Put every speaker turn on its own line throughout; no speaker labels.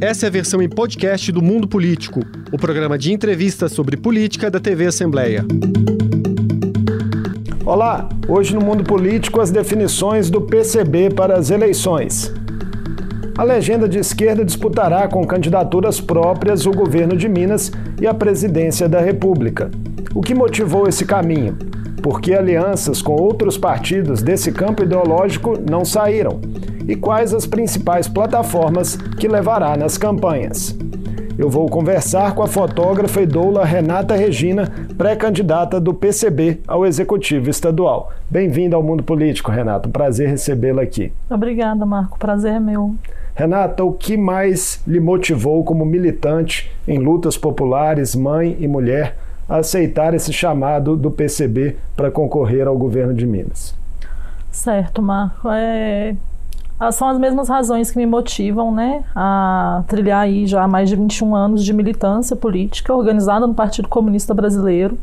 Essa é a versão em podcast do Mundo Político, o programa de entrevistas sobre política da TV Assembleia.
Olá, hoje no Mundo Político as definições do PCB para as eleições. A legenda de esquerda disputará com candidaturas próprias o governo de Minas e a presidência da República. O que motivou esse caminho? Porque alianças com outros partidos desse campo ideológico não saíram e quais as principais plataformas que levará nas campanhas. Eu vou conversar com a fotógrafa e doula Renata Regina, pré-candidata do PCB ao Executivo Estadual. Bem-vinda ao Mundo Político, Renata. Um prazer recebê-la aqui.
Obrigada, Marco. Prazer é meu.
Renata, o que mais lhe motivou como militante em lutas populares, mãe e mulher, a aceitar esse chamado do PCB para concorrer ao governo de Minas?
Certo, Marco. É, são as mesmas razões que me motivam né, a trilhar aí já mais de 21 anos de militância política organizada no Partido Comunista Brasileiro.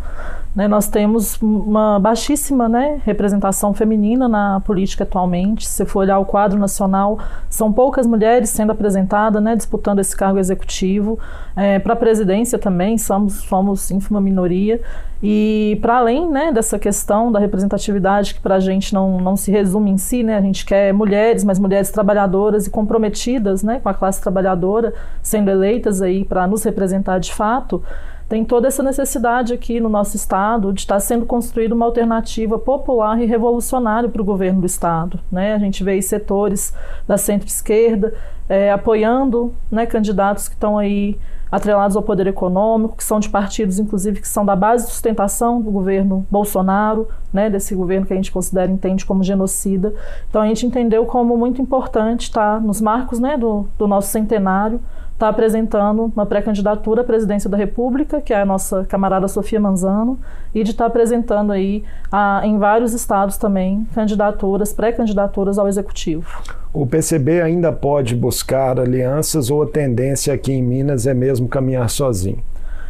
Né, nós temos uma baixíssima né, representação feminina na política atualmente. Se for olhar o quadro nacional, são poucas mulheres sendo apresentadas, né, disputando esse cargo executivo. É, Para a presidência também, somos, somos ínfima minoria. E para além né, dessa questão da representatividade, que para a gente não, não se resume em si, né, a gente quer mulheres, mas mulheres trabalhadoras e comprometidas né, com a classe trabalhadora, sendo eleitas para nos representar de fato, tem toda essa necessidade aqui no nosso estado de estar sendo construída uma alternativa popular e revolucionária para o governo do estado. Né? A gente vê setores da centro-esquerda é, apoiando né, candidatos que estão aí atrelados ao poder econômico, que são de partidos, inclusive, que são da base de sustentação do governo Bolsonaro, né, desse governo que a gente considera entende como genocida. Então a gente entendeu como muito importante estar nos marcos né, do, do nosso centenário, estar apresentando uma pré-candidatura à presidência da República, que é a nossa camarada Sofia Manzano, e de estar apresentando aí a, em vários estados também candidaturas, pré-candidaturas ao executivo.
O PCB ainda pode buscar alianças ou a tendência aqui em Minas é mesmo caminhar sozinho?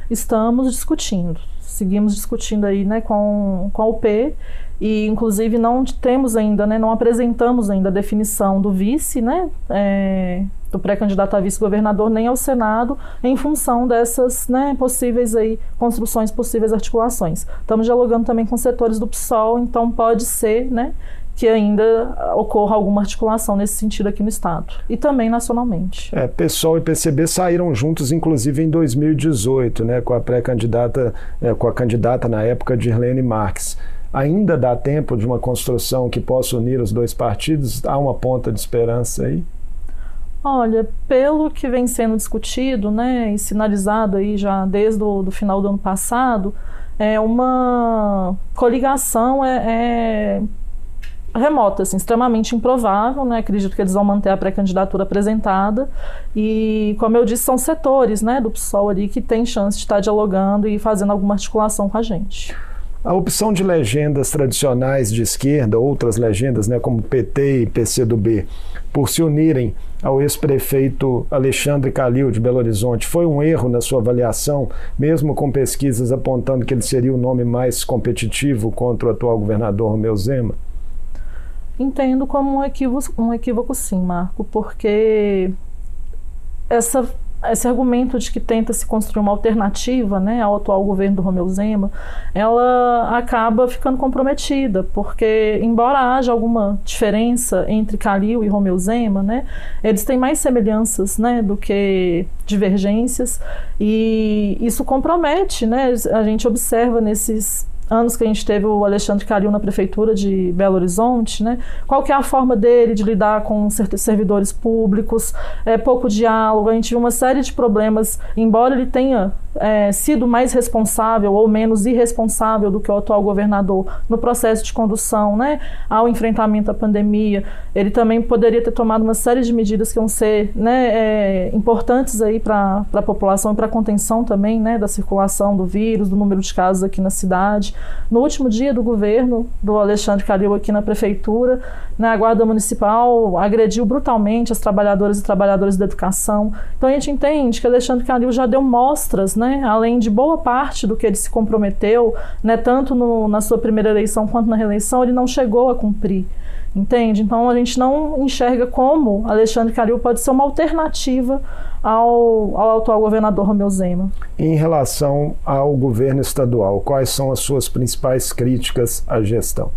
Estamos discutindo. Seguimos discutindo aí né, com, com a UP e inclusive não temos ainda, né, não apresentamos ainda a definição do vice, né, é, do pré-candidato a vice-governador nem ao Senado em função dessas né, possíveis aí construções, possíveis articulações. Estamos dialogando também com setores do PSOL, então pode ser né, que ainda ocorra alguma articulação nesse sentido aqui no Estado e também nacionalmente.
É, PSOL e PCB saíram juntos, inclusive em 2018, né, com a pré-candidata, é, com a candidata na época de Irlene Marques. Ainda dá tempo de uma construção que possa unir os dois partidos? Há uma ponta de esperança aí?
Olha, pelo que vem sendo discutido, né, e sinalizado aí já desde o do final do ano passado, é uma coligação é, é remota, assim, extremamente improvável, né? Acredito que eles vão manter a pré-candidatura apresentada e, como eu disse, são setores, né, do PSOL ali que tem chance de estar dialogando e fazendo alguma articulação com a gente.
A opção de legendas tradicionais de esquerda, outras legendas, né, como PT e PCdoB, por se unirem ao ex-prefeito Alexandre Calil de Belo Horizonte, foi um erro na sua avaliação, mesmo com pesquisas apontando que ele seria o nome mais competitivo contra o atual governador Romeu Zema?
Entendo como um equívoco, um equívoco sim, Marco, porque essa, esse argumento de que tenta se construir uma alternativa né, ao atual governo do Romeu Zema, ela acaba ficando comprometida, porque embora haja alguma diferença entre Calil e Romeu Zema, né, eles têm mais semelhanças né, do que divergências, e isso compromete, né, a gente observa nesses anos que a gente teve o Alexandre Calil na prefeitura de Belo Horizonte, né? Qual que é a forma dele de lidar com servidores públicos? É pouco diálogo. A gente viu uma série de problemas, embora ele tenha é, sido mais responsável ou menos irresponsável do que o atual governador no processo de condução, né? Ao enfrentamento à pandemia, ele também poderia ter tomado uma série de medidas que vão ser, né? É, importantes para a população e para a contenção também, né? Da circulação do vírus, do número de casos aqui na cidade. No último dia do governo do Alexandre Calil aqui na prefeitura, né, a Guarda Municipal agrediu brutalmente as trabalhadoras e trabalhadores da educação. Então a gente entende que Alexandre Calil já deu mostras, né, além de boa parte do que ele se comprometeu, né, tanto no, na sua primeira eleição quanto na reeleição, ele não chegou a cumprir Entende? Então a gente não enxerga como Alexandre Calil pode ser uma alternativa ao, ao atual governador Romeu Zema.
Em relação ao governo estadual, quais são as suas principais críticas à gestão?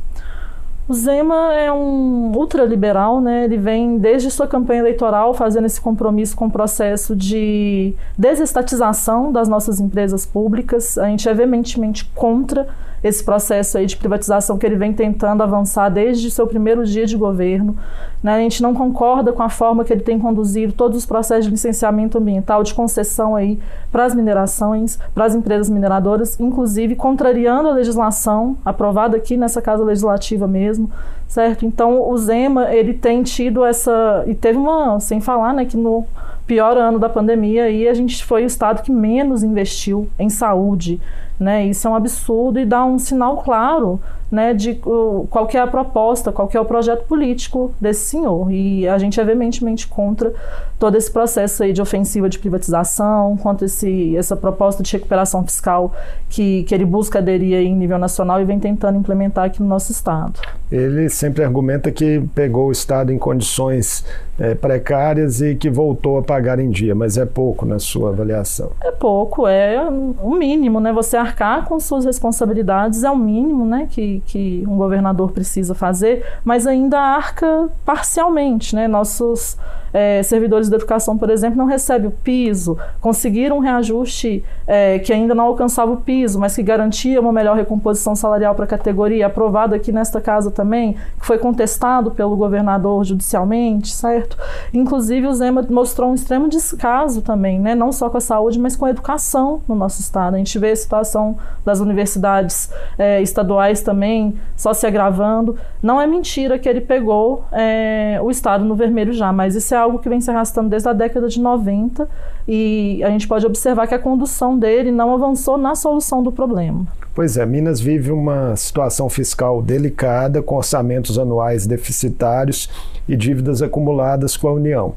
O Zema é um ultraliberal, né? Ele vem desde sua campanha eleitoral fazendo esse compromisso com o processo de desestatização das nossas empresas públicas. A gente é veementemente contra esse processo aí de privatização que ele vem tentando avançar desde seu primeiro dia de governo. Né? A gente não concorda com a forma que ele tem conduzido todos os processos de licenciamento ambiental, de concessão aí para as minerações, para as empresas mineradoras, inclusive contrariando a legislação aprovada aqui nessa casa legislativa mesmo, certo? Então o Zema ele tem tido essa e teve uma, sem falar, né, que no pior ano da pandemia aí a gente foi o estado que menos investiu em saúde, né? Isso é um absurdo e dá um sinal claro né, de qual é a proposta, qual é o projeto político desse senhor. E a gente é veementemente contra todo esse processo aí de ofensiva de privatização, contra esse, essa proposta de recuperação fiscal que, que ele busca aderir em nível nacional e vem tentando implementar aqui no nosso estado.
Ele sempre argumenta que pegou o estado em condições é, precárias e que voltou a pagar em dia, mas é pouco na sua avaliação.
É pouco, é o mínimo, né? Você arcar com suas responsabilidades é o mínimo, né? Que, que, um governador precisa fazer, mas ainda arca parcialmente. Né? Nossos é, servidores da educação, por exemplo, não recebem o piso, conseguiram um reajuste é, que ainda não alcançava o piso, mas que garantia uma melhor recomposição salarial para a categoria, aprovado aqui nesta casa também, que foi contestado pelo governador judicialmente, certo? Inclusive, o Zema mostrou um extremo descaso também, né? não só com a saúde, mas com a educação no nosso estado. A gente vê a situação das universidades é, estaduais também só se agravando. Não é mentira que ele pegou é, o estado no vermelho já, mas isso é algo que vem se arrastando desde a década de 90 e a gente pode observar que a condução dele não avançou na solução do problema.
Pois é, Minas vive uma situação fiscal delicada, com orçamentos anuais deficitários e dívidas acumuladas com a União.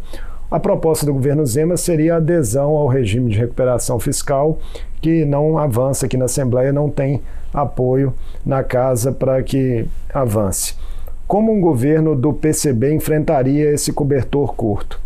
A proposta do governo Zema seria a adesão ao regime de recuperação fiscal, que não avança aqui na Assembleia, não tem apoio na casa para que avance. Como um governo do PCB enfrentaria esse cobertor curto?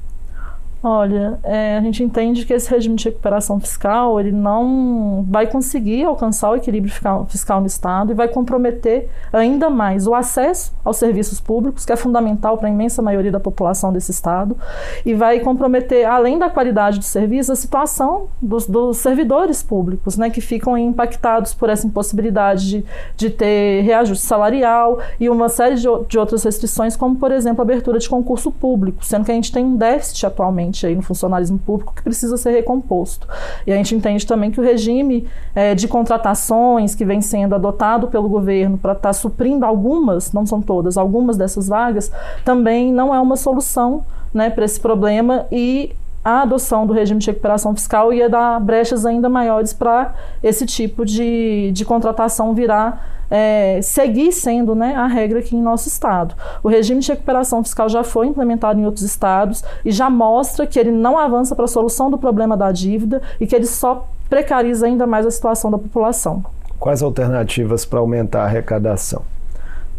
Olha, é, a gente entende que esse regime de recuperação fiscal ele não vai conseguir alcançar o equilíbrio fiscal, no Estado e vai comprometer ainda mais o acesso aos serviços públicos, que é fundamental para a imensa maioria da população desse Estado, e vai comprometer, além da qualidade do serviço, a situação dos, dos servidores públicos, né, que ficam impactados por essa impossibilidade de, de ter reajuste salarial e uma série de, de outras restrições, como, por exemplo, a abertura de concurso público, sendo que a gente tem um déficit atualmente aí no funcionalismo público que precisa ser recomposto. E a gente entende também que o regime é, de contratações que vem sendo adotado pelo governo para estar tá suprindo algumas, não são todas, algumas dessas vagas, também não é uma solução né, para esse problema e a adoção do regime de recuperação fiscal ia dar brechas ainda maiores para esse tipo de, de contratação virar é, seguir sendo né, a regra aqui em nosso estado. O regime de recuperação fiscal já foi implementado em outros estados e já mostra que ele não avança para a solução do problema da dívida e que ele só precariza ainda mais a situação da população.
Quais alternativas para aumentar a arrecadação?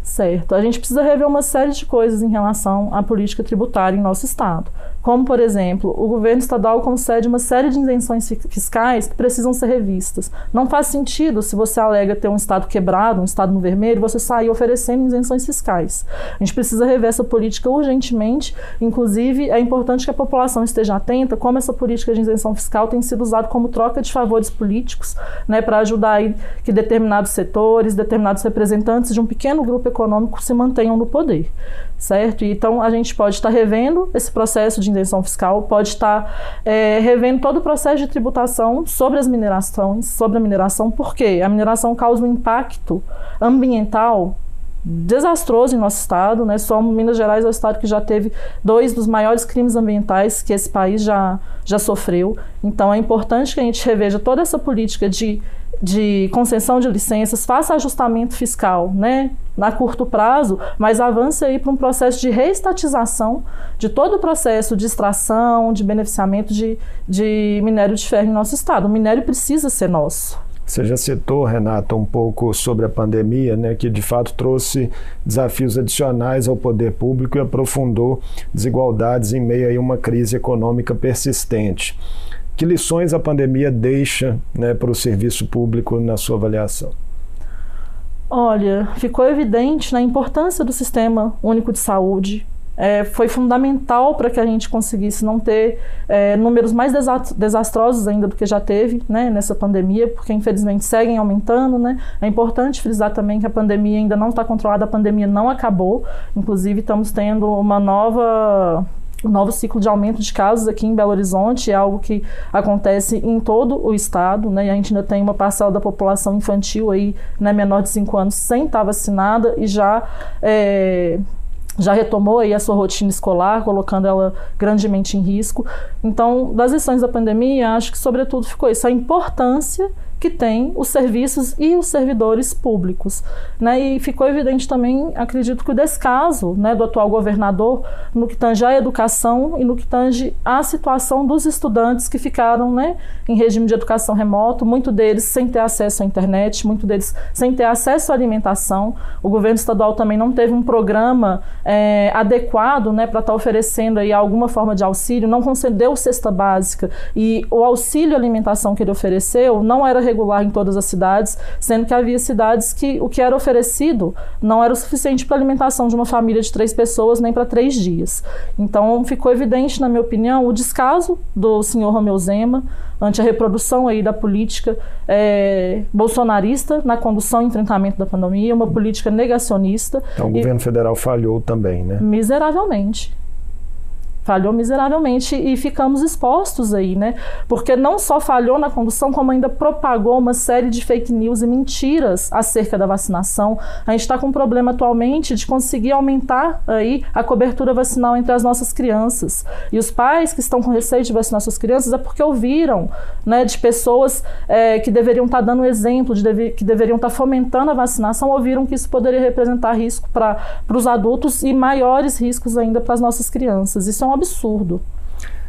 Certo. A gente precisa rever uma série de coisas em relação à política tributária em nosso estado como, por exemplo, o governo estadual concede uma série de isenções fiscais que precisam ser revistas. Não faz sentido, se você alega ter um estado quebrado, um estado no vermelho, você sair oferecendo isenções fiscais. A gente precisa rever essa política urgentemente, inclusive é importante que a população esteja atenta como essa política de isenção fiscal tem sido usada como troca de favores políticos, né, para ajudar aí que determinados setores, determinados representantes de um pequeno grupo econômico se mantenham no poder certo? Então a gente pode estar revendo esse processo de isenção fiscal, pode estar é, revendo todo o processo de tributação sobre as minerações, sobre a mineração, porque a mineração causa um impacto ambiental desastroso em nosso estado, né? Só Minas Gerais é o estado que já teve dois dos maiores crimes ambientais que esse país já, já sofreu. Então é importante que a gente reveja toda essa política de de concessão de licenças, faça ajustamento fiscal, né, na curto prazo, mas avance aí para um processo de reestatização de todo o processo de extração, de beneficiamento de, de minério de ferro em nosso estado. O minério precisa ser nosso.
Você já citou, Renato, um pouco sobre a pandemia, né, que de fato trouxe desafios adicionais ao poder público e aprofundou desigualdades em meio a uma crise econômica persistente. Que lições a pandemia deixa né, para o serviço público na sua avaliação?
Olha, ficou evidente na importância do sistema único de saúde, é, foi fundamental para que a gente conseguisse não ter é, números mais desastrosos ainda do que já teve né, nessa pandemia, porque infelizmente seguem aumentando. Né? É importante frisar também que a pandemia ainda não está controlada, a pandemia não acabou. Inclusive, estamos tendo uma nova um novo ciclo de aumento de casos aqui em Belo Horizonte é algo que acontece em todo o estado, né? E a gente ainda tem uma parcela da população infantil aí, né, menor de 5 anos, sem estar vacinada e já é, já retomou aí a sua rotina escolar, colocando ela grandemente em risco. Então, das lições da pandemia, acho que sobretudo ficou isso, a importância que tem os serviços e os servidores públicos. Né? E ficou evidente também, acredito que o descaso né, do atual governador no que tange à educação e no que tange à situação dos estudantes que ficaram né, em regime de educação remoto, muito deles sem ter acesso à internet, muito deles sem ter acesso à alimentação. O governo estadual também não teve um programa é, adequado né, para estar tá oferecendo aí alguma forma de auxílio, não concedeu cesta básica e o auxílio alimentação que ele ofereceu não era regular em todas as cidades, sendo que havia cidades que o que era oferecido não era o suficiente para a alimentação de uma família de três pessoas nem para três dias. Então ficou evidente, na minha opinião, o descaso do senhor Romeu Zema ante a reprodução aí da política é, bolsonarista na condução e enfrentamento da pandemia, uma política negacionista.
Então o governo federal falhou também, né?
Miseravelmente falhou miseravelmente e ficamos expostos aí, né? Porque não só falhou na condução, como ainda propagou uma série de fake news e mentiras acerca da vacinação. A gente está com um problema atualmente de conseguir aumentar aí a cobertura vacinal entre as nossas crianças. E os pais que estão com receio de vacinar suas crianças é porque ouviram, né, de pessoas é, que deveriam estar tá dando exemplo, de deve, que deveriam estar tá fomentando a vacinação, ouviram que isso poderia representar risco para os adultos e maiores riscos ainda para as nossas crianças. Isso é um absurdo.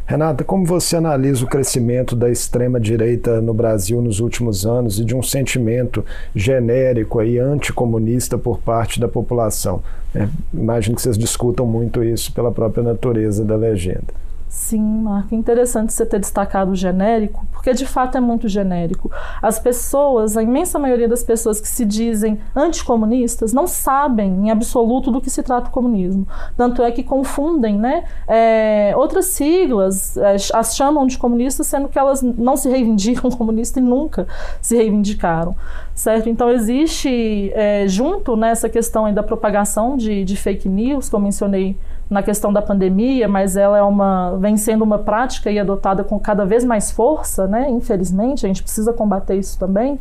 Renata, como você analisa o crescimento da extrema-direita no Brasil nos últimos anos e de um sentimento genérico e anticomunista por parte da população? É, imagino que vocês discutam muito isso pela própria natureza da legenda.
Sim, Marco, interessante você ter destacado o genérico, porque de fato é muito genérico. As pessoas, a imensa maioria das pessoas que se dizem anticomunistas, não sabem em absoluto do que se trata o comunismo. Tanto é que confundem né, é, outras siglas, é, as chamam de comunistas, sendo que elas não se reivindicam comunistas e nunca se reivindicaram. Certo? Então, existe, é, junto nessa questão da propagação de, de fake news, que eu mencionei na questão da pandemia, mas ela é uma vem sendo uma prática e adotada com cada vez mais força, né? Infelizmente, a gente precisa combater isso também.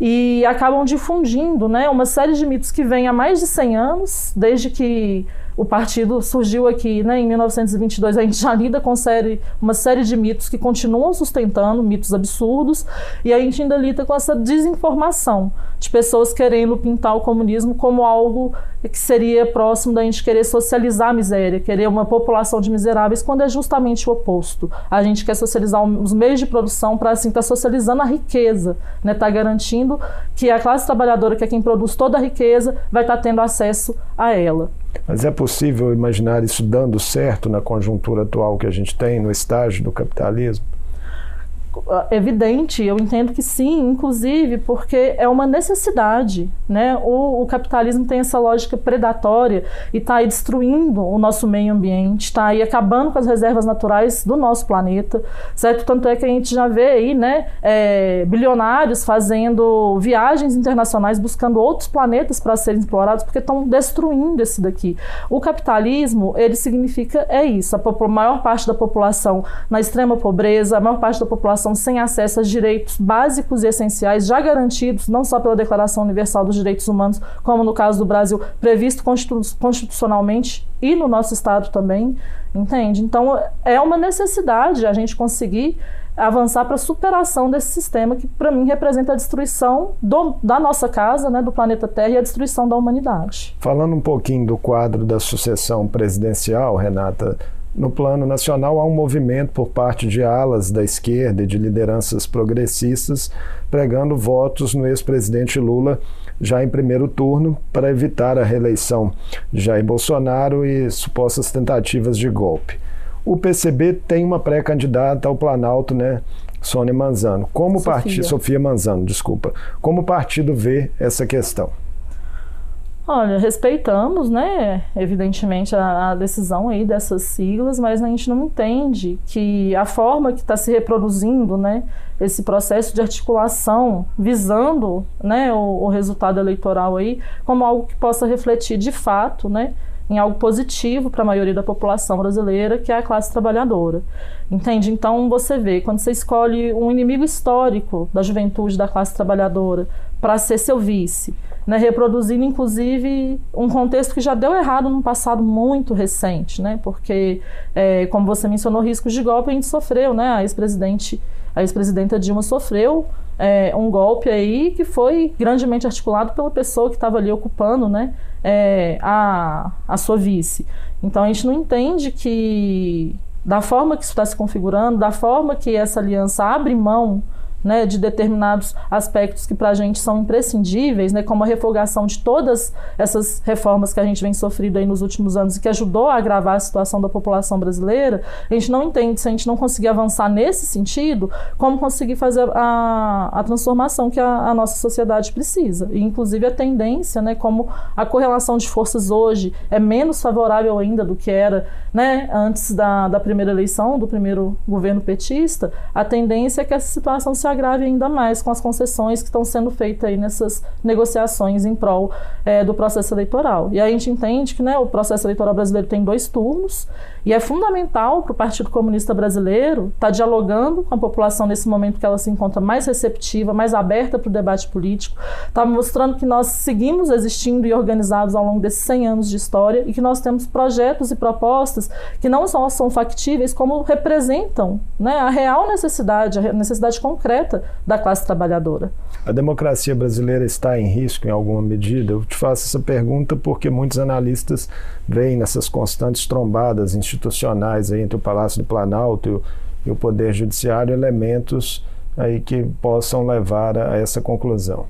E acabam difundindo, né, uma série de mitos que vêm há mais de 100 anos, desde que o partido surgiu aqui né, em 1922, a gente já lida com série, uma série de mitos que continuam sustentando, mitos absurdos, e a gente ainda lida com essa desinformação de pessoas querendo pintar o comunismo como algo que seria próximo da gente querer socializar a miséria, querer uma população de miseráveis, quando é justamente o oposto. A gente quer socializar os meios de produção para assim estar tá socializando a riqueza, né, tá garantindo que a classe trabalhadora, que é quem produz toda a riqueza, vai estar tá tendo acesso a ela.
Mas é possível imaginar isso dando certo na conjuntura atual que a gente tem, no estágio do capitalismo?
Evidente, eu entendo que sim, inclusive porque é uma necessidade, né? O, o capitalismo tem essa lógica predatória e está aí destruindo o nosso meio ambiente, está aí acabando com as reservas naturais do nosso planeta, certo? Tanto é que a gente já vê aí, né, é, bilionários fazendo viagens internacionais buscando outros planetas para serem explorados porque estão destruindo esse daqui. O capitalismo, ele significa é isso, a maior parte da população na extrema pobreza, a maior parte da população população sem acesso a direitos básicos e essenciais já garantidos, não só pela Declaração Universal dos Direitos Humanos, como no caso do Brasil, previsto constitucionalmente e no nosso Estado também, entende? Então, é uma necessidade a gente conseguir avançar para a superação desse sistema que, para mim, representa a destruição do, da nossa casa, né, do planeta Terra e a destruição da humanidade.
Falando um pouquinho do quadro da sucessão presidencial, Renata, no plano nacional, há um movimento por parte de alas da esquerda e de lideranças progressistas pregando votos no ex-presidente Lula já em primeiro turno para evitar a reeleição de Jair Bolsonaro e supostas tentativas de golpe. O PCB tem uma pré-candidata ao Planalto, né, Sônia Manzano. Como Sofia. partido Sofia Manzano, desculpa. Como o partido vê essa questão?
Olha, respeitamos, né, evidentemente, a, a, decisão aí dessas siglas, mas a gente não entende que a forma que está se reproduzindo, né, esse processo de articulação visando, né, o, o resultado eleitoral aí, como algo que possa refletir de fato, né, em algo positivo para a maioria da população brasileira, que é a classe trabalhadora. Entende? Então você vê, quando você escolhe um inimigo histórico da juventude da classe trabalhadora para ser seu vice, né, reproduzindo inclusive um contexto que já deu errado no passado muito recente, né, porque, é, como você mencionou, riscos de golpe a gente sofreu, né, a ex-presidente, a ex-presidenta Dilma sofreu é, um golpe aí que foi grandemente articulado pela pessoa que estava ali ocupando, né, é, a, a sua vice. Então a gente não entende que da forma que isso está se configurando, da forma que essa aliança abre mão né, de determinados aspectos que para a gente são imprescindíveis, né, como a refogação de todas essas reformas que a gente vem sofrendo aí nos últimos anos e que ajudou a agravar a situação da população brasileira, a gente não entende se a gente não conseguir avançar nesse sentido, como conseguir fazer a, a transformação que a, a nossa sociedade precisa. E, inclusive, a tendência, né, como a correlação de forças hoje é menos favorável ainda do que era né, antes da, da primeira eleição, do primeiro governo petista, a tendência é que essa situação se agrave ainda mais com as concessões que estão sendo feitas aí nessas negociações em prol é, do processo eleitoral. E a gente entende que né, o processo eleitoral brasileiro tem dois turnos e é fundamental para o Partido Comunista Brasileiro estar tá dialogando com a população nesse momento que ela se encontra mais receptiva, mais aberta para o debate político, está mostrando que nós seguimos existindo e organizados ao longo desses 100 anos de história e que nós temos projetos e propostas que não só são factíveis, como representam né, a real necessidade, a necessidade concreta da classe trabalhadora.
A democracia brasileira está em risco em alguma medida? Eu te faço essa pergunta porque muitos analistas veem nessas constantes trombadas institucionais entre o Palácio do Planalto e o, e o Poder Judiciário elementos aí que possam levar a essa conclusão.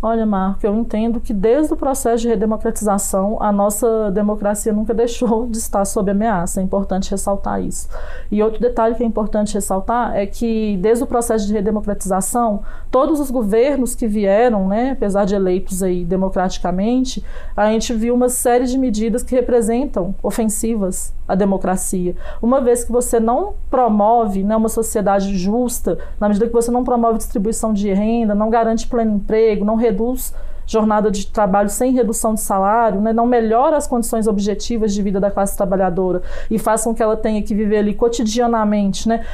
Olha, Marco, eu entendo que desde o processo de redemocratização, a nossa democracia nunca deixou de estar sob ameaça. É importante ressaltar isso. E outro detalhe que é importante ressaltar é que, desde o processo de redemocratização, todos os governos que vieram, né, apesar de eleitos aí democraticamente, a gente viu uma série de medidas que representam ofensivas à democracia. Uma vez que você não promove né, uma sociedade justa, na medida que você não promove distribuição de renda, não garante pleno emprego, não reduz jornada de trabalho sem redução de salário, né, não melhora as condições objetivas de vida da classe trabalhadora e façam que ela tenha que viver ali cotidianamente, né,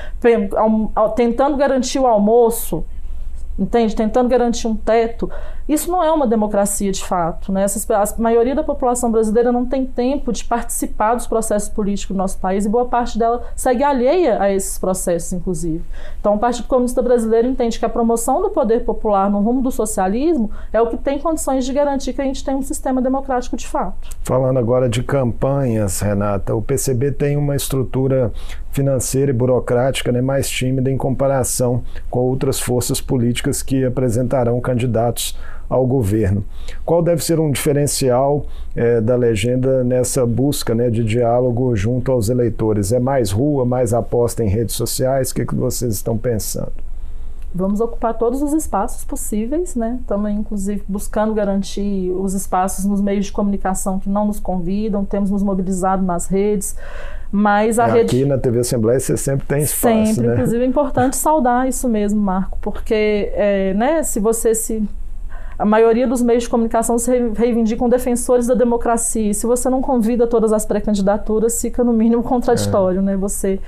tentando garantir o almoço, entende? Tentando garantir um teto. Isso não é uma democracia de fato. Né? A maioria da população brasileira não tem tempo de participar dos processos políticos do nosso país e boa parte dela segue alheia a esses processos, inclusive. Então, o Partido Comunista Brasileiro entende que a promoção do poder popular no rumo do socialismo é o que tem condições de garantir que a gente tem um sistema democrático de fato.
Falando agora de campanhas, Renata, o PCB tem uma estrutura financeira e burocrática né, mais tímida em comparação com outras forças políticas que apresentarão candidatos ao governo. Qual deve ser um diferencial é, da legenda nessa busca né, de diálogo junto aos eleitores? É mais rua, mais aposta em redes sociais? O que, que vocês estão pensando?
Vamos ocupar todos os espaços possíveis, né? Estamos, inclusive, buscando garantir os espaços nos meios de comunicação que não nos convidam, temos nos mobilizado nas redes, mas a
é,
rede...
Aqui na TV Assembleia você sempre tem espaço,
Sempre,
né?
inclusive é importante saudar isso mesmo, Marco, porque, é, né, se você se a maioria dos meios de comunicação se reivindicam defensores da democracia. E se você não convida todas as pré-candidaturas, fica no mínimo contraditório, é. né? Você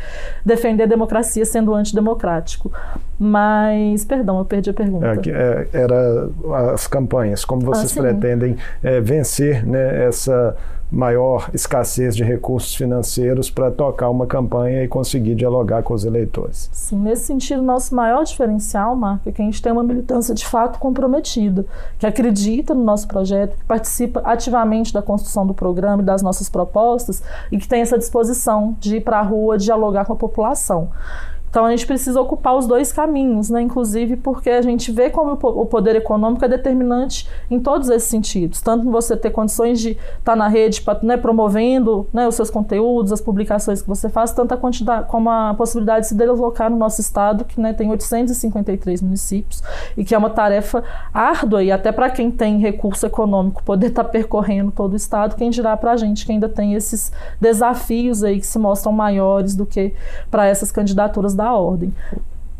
defender a democracia sendo antidemocrático. Mas, perdão, eu perdi a pergunta.
É, é, era as campanhas, como vocês ah, pretendem é, vencer né, essa maior escassez de recursos financeiros para tocar uma campanha e conseguir dialogar com os eleitores.
Sim, nesse sentido, nosso maior diferencial, Marco, é que a gente tem uma militância de fato comprometida, que acredita no nosso projeto, que participa ativamente da construção do programa e das nossas propostas e que tem essa disposição de ir para a rua dialogar com a população. Então a gente precisa ocupar os dois caminhos, né? inclusive porque a gente vê como o poder econômico é determinante em todos esses sentidos, tanto você ter condições de estar tá na rede né, promovendo né, os seus conteúdos, as publicações que você faz, tanto a quantidade como a possibilidade de se deslocar no nosso estado, que né, tem 853 municípios, e que é uma tarefa árdua, e até para quem tem recurso econômico poder estar tá percorrendo todo o estado, quem dirá para a gente que ainda tem esses desafios aí que se mostram maiores do que para essas candidaturas da da ordem.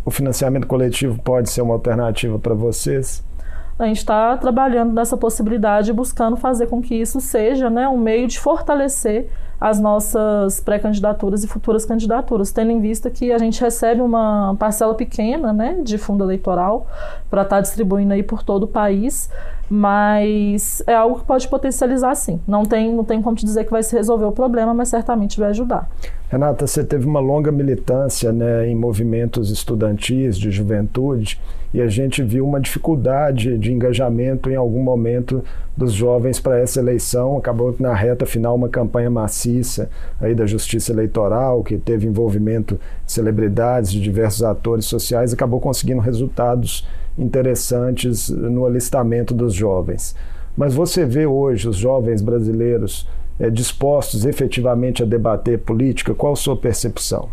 O financiamento coletivo pode ser uma alternativa para vocês?
A gente está trabalhando nessa possibilidade, buscando fazer com que isso seja né, um meio de fortalecer as nossas pré-candidaturas e futuras candidaturas, tendo em vista que a gente recebe uma parcela pequena né, de fundo eleitoral para estar tá distribuindo aí por todo o país, mas é algo que pode potencializar sim. Não tem, não tem como te dizer que vai se resolver o problema, mas certamente vai ajudar.
Renata, você teve uma longa militância né, em movimentos estudantis de juventude e a gente viu uma dificuldade de engajamento em algum momento dos jovens para essa eleição. Acabou na reta final uma campanha maciça aí da Justiça Eleitoral, que teve envolvimento de celebridades, de diversos atores sociais, acabou conseguindo resultados interessantes no alistamento dos jovens. Mas você vê hoje os jovens brasileiros é, dispostos efetivamente a debater política? Qual a sua percepção?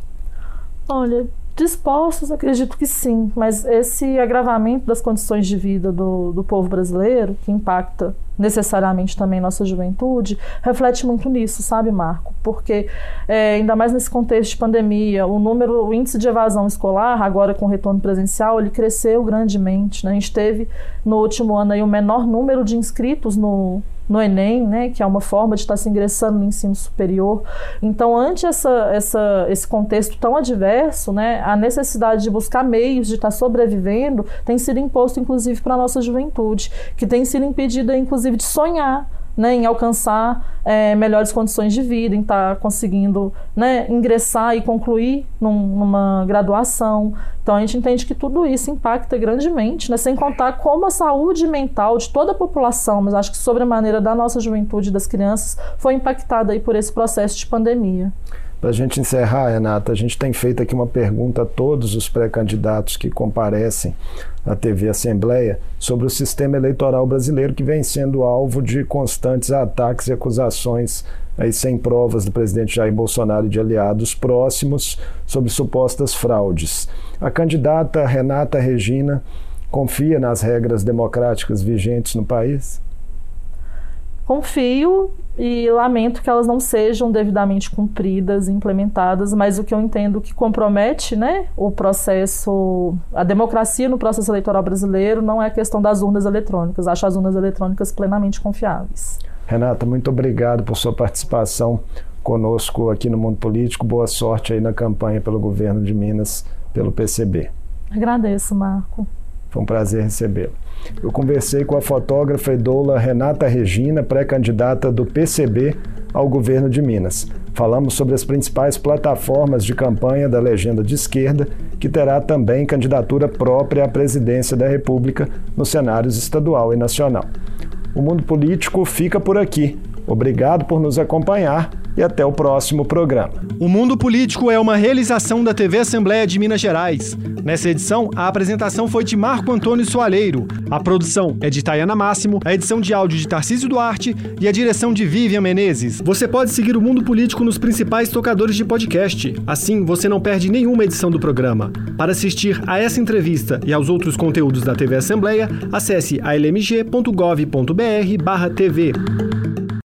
Olha, dispostos, acredito que sim, mas esse agravamento das condições de vida do, do povo brasileiro, que impacta necessariamente também nossa juventude, reflete muito nisso, sabe, Marco? Porque, é, ainda mais nesse contexto de pandemia, o número, o índice de evasão escolar, agora com retorno presencial, ele cresceu grandemente. Né? A gente teve, no último ano, aí, o menor número de inscritos no, no Enem, né, que é uma forma de estar se ingressando no ensino superior. Então, ante essa, essa, esse contexto tão adverso, né, a necessidade de buscar meios de estar sobrevivendo tem sido imposto, inclusive, para a nossa juventude, que tem sido impedida, inclusive, de sonhar né, em alcançar é, melhores condições de vida, em estar tá conseguindo né, ingressar e concluir num, numa graduação. Então a gente entende que tudo isso impacta grandemente, né, sem contar como a saúde mental de toda a população, mas acho que sobremaneira da nossa juventude, das crianças, foi impactada aí por esse processo de pandemia.
Para a gente encerrar, Renata, a gente tem feito aqui uma pergunta a todos os pré-candidatos que comparecem à TV Assembleia sobre o sistema eleitoral brasileiro que vem sendo alvo de constantes ataques e acusações aí sem provas do presidente Jair Bolsonaro e de aliados próximos sobre supostas fraudes. A candidata Renata Regina confia nas regras democráticas vigentes no país?
Confio e lamento que elas não sejam devidamente cumpridas, implementadas, mas o que eu entendo que compromete né, o processo, a democracia no processo eleitoral brasileiro não é a questão das urnas eletrônicas. Acho as urnas eletrônicas plenamente confiáveis.
Renata, muito obrigado por sua participação conosco aqui no Mundo Político. Boa sorte aí na campanha pelo governo de Minas, pelo PCB.
Agradeço, Marco.
Foi um prazer recebê-lo. Eu conversei com a fotógrafa e doula Renata Regina, pré-candidata do PCB ao governo de Minas. Falamos sobre as principais plataformas de campanha da legenda de esquerda, que terá também candidatura própria à presidência da República nos cenários estadual e nacional. O mundo político fica por aqui. Obrigado por nos acompanhar e até o próximo programa.
O Mundo Político é uma realização da TV Assembleia de Minas Gerais. Nessa edição, a apresentação foi de Marco Antônio Soaleiro, a produção é de Tayana Máximo, a edição de áudio de Tarcísio Duarte e a direção de Vivian Menezes. Você pode seguir o Mundo Político nos principais tocadores de podcast. Assim, você não perde nenhuma edição do programa. Para assistir a essa entrevista e aos outros conteúdos da TV Assembleia, acesse almg.gov.br/tv.